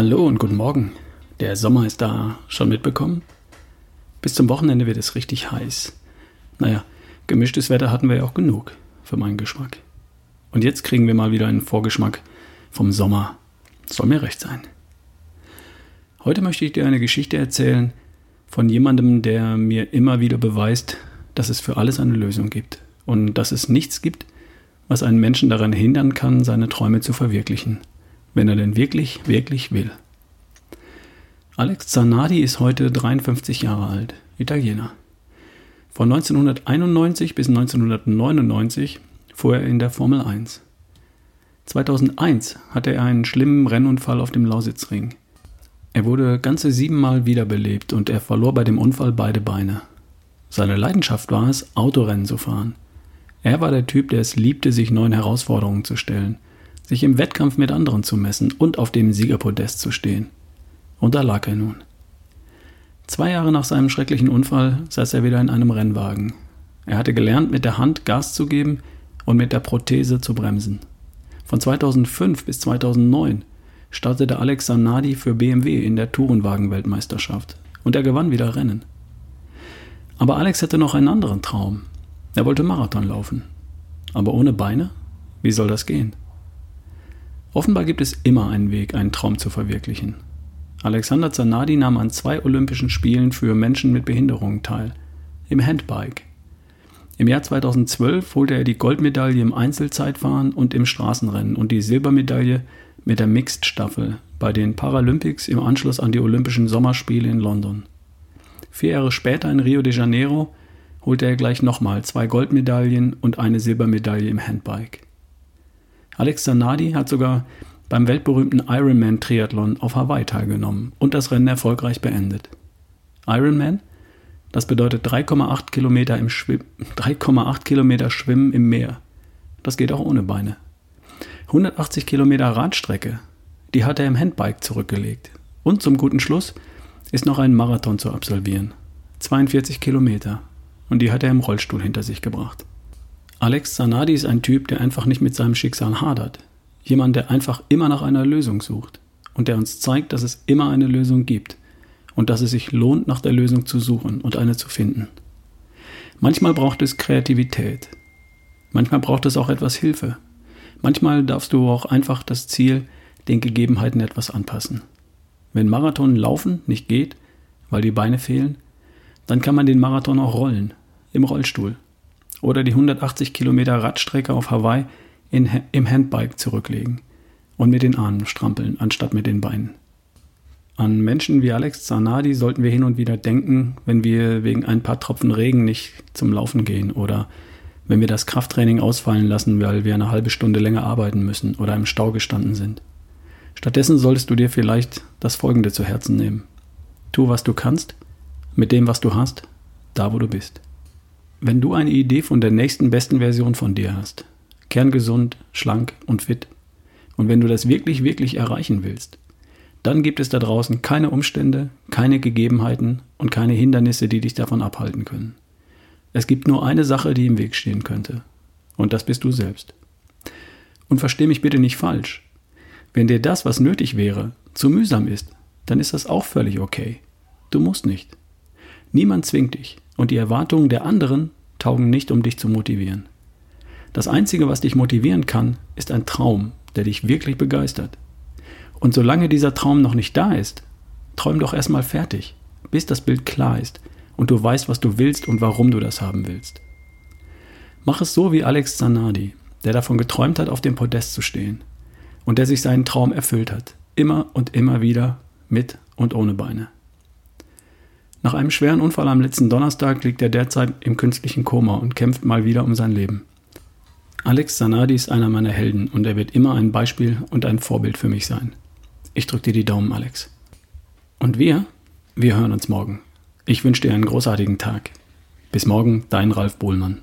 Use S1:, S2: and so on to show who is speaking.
S1: und guten Morgen. Der Sommer ist da. Schon mitbekommen? Bis zum Wochenende wird es richtig heiß. Naja, gemischtes Wetter hatten wir ja auch genug, für meinen Geschmack. Und jetzt kriegen wir mal wieder einen Vorgeschmack vom Sommer. Soll mir recht sein. Heute möchte ich dir eine Geschichte erzählen von jemandem, der mir immer wieder beweist, dass es für alles eine Lösung gibt und dass es nichts gibt, was einen Menschen daran hindern kann, seine Träume zu verwirklichen, wenn er denn wirklich, wirklich will. Alex Zanardi ist heute 53 Jahre alt, Italiener. Von 1991 bis 1999 fuhr er in der Formel 1. 2001 hatte er einen schlimmen Rennunfall auf dem Lausitzring. Er wurde ganze siebenmal wiederbelebt und er verlor bei dem Unfall beide Beine. Seine Leidenschaft war es, Autorennen zu fahren. Er war der Typ, der es liebte, sich neuen Herausforderungen zu stellen, sich im Wettkampf mit anderen zu messen und auf dem Siegerpodest zu stehen. Und da lag er nun. Zwei Jahre nach seinem schrecklichen Unfall saß er wieder in einem Rennwagen. Er hatte gelernt, mit der Hand Gas zu geben und mit der Prothese zu bremsen. Von 2005 bis 2009 startete Alex Zanardi für BMW in der Tourenwagen-Weltmeisterschaft und er gewann wieder Rennen. Aber Alex hatte noch einen anderen Traum. Er wollte Marathon laufen. Aber ohne Beine? Wie soll das gehen? Offenbar gibt es immer einen Weg, einen Traum zu verwirklichen. Alexander Zanardi nahm an zwei Olympischen Spielen für Menschen mit Behinderungen teil. Im Handbike. Im Jahr 2012 holte er die Goldmedaille im Einzelzeitfahren und im Straßenrennen und die Silbermedaille mit der Mixed-Staffel bei den Paralympics im Anschluss an die Olympischen Sommerspiele in London. Vier Jahre später in Rio de Janeiro holte er gleich nochmal zwei Goldmedaillen und eine Silbermedaille im Handbike. Alex Zanardi hat sogar beim weltberühmten Ironman Triathlon auf Hawaii teilgenommen und das Rennen erfolgreich beendet. Ironman, das bedeutet 3,8 Kilometer, im 3,8 Kilometer Schwimmen im Meer. Das geht auch ohne Beine. 180 Kilometer Radstrecke, die hat er im Handbike zurückgelegt. Und zum guten Schluss ist noch ein Marathon zu absolvieren. 42 Kilometer. Und die hat er im Rollstuhl hinter sich gebracht. Alex Zanardi ist ein Typ, der einfach nicht mit seinem Schicksal hadert. Jemand, der einfach immer nach einer Lösung sucht. Und der uns zeigt, dass es immer eine Lösung gibt. Und dass es sich lohnt, nach der Lösung zu suchen und eine zu finden. Manchmal braucht es Kreativität. Manchmal braucht es auch etwas Hilfe. Manchmal darfst du auch einfach das Ziel den Gegebenheiten etwas anpassen. Wenn Marathon laufen nicht geht, weil die Beine fehlen, dann kann man den Marathon auch rollen, im Rollstuhl. Oder die 180 Kilometer Radstrecke auf Hawaii in, im Handbike zurücklegen und mit den Armen strampeln, anstatt mit den Beinen. An Menschen wie Alex Zanardi sollten wir hin und wieder denken, wenn wir wegen ein paar Tropfen Regen nicht zum Laufen gehen oder wenn wir das Krafttraining ausfallen lassen, weil wir eine halbe Stunde länger arbeiten müssen oder im Stau gestanden sind. Stattdessen solltest du dir vielleicht das Folgende zu Herzen nehmen. Tu, was du kannst, mit dem, was du hast, da, wo du bist. Wenn du eine Idee von der nächsten besten Version von dir hast, kerngesund, schlank und fit, und wenn du das wirklich, wirklich erreichen willst, dann gibt es da draußen keine Umstände, keine Gegebenheiten und keine Hindernisse, die dich davon abhalten können. Es gibt nur eine Sache, die im Weg stehen könnte. Und das bist du selbst. Und versteh mich bitte nicht falsch. Wenn dir das, was nötig wäre, zu mühsam ist, dann ist das auch völlig okay. Du musst nicht. Niemand zwingt dich und die Erwartungen der anderen taugen nicht, um dich zu motivieren. Das Einzige, was dich motivieren kann, ist ein Traum, der dich wirklich begeistert. Und solange dieser Traum noch nicht da ist, träum doch erstmal fertig, bis das Bild klar ist und du weißt, was du willst und warum du das haben willst. Mach es so wie Alex Zanardi, der davon geträumt hat, auf dem Podest zu stehen und der sich seinen Traum erfüllt hat, immer und immer wieder mit und ohne Beine. Nach einem schweren Unfall am letzten Donnerstag liegt er derzeit im künstlichen Koma und kämpft mal wieder um sein Leben. Alex Zanardi ist einer meiner Helden und er wird immer ein Beispiel und ein Vorbild für mich sein. Ich drücke dir die Daumen, Alex. Und wir, wir hören uns morgen. Ich wünsche dir einen großartigen Tag. Bis morgen, dein Ralf Bohlmann.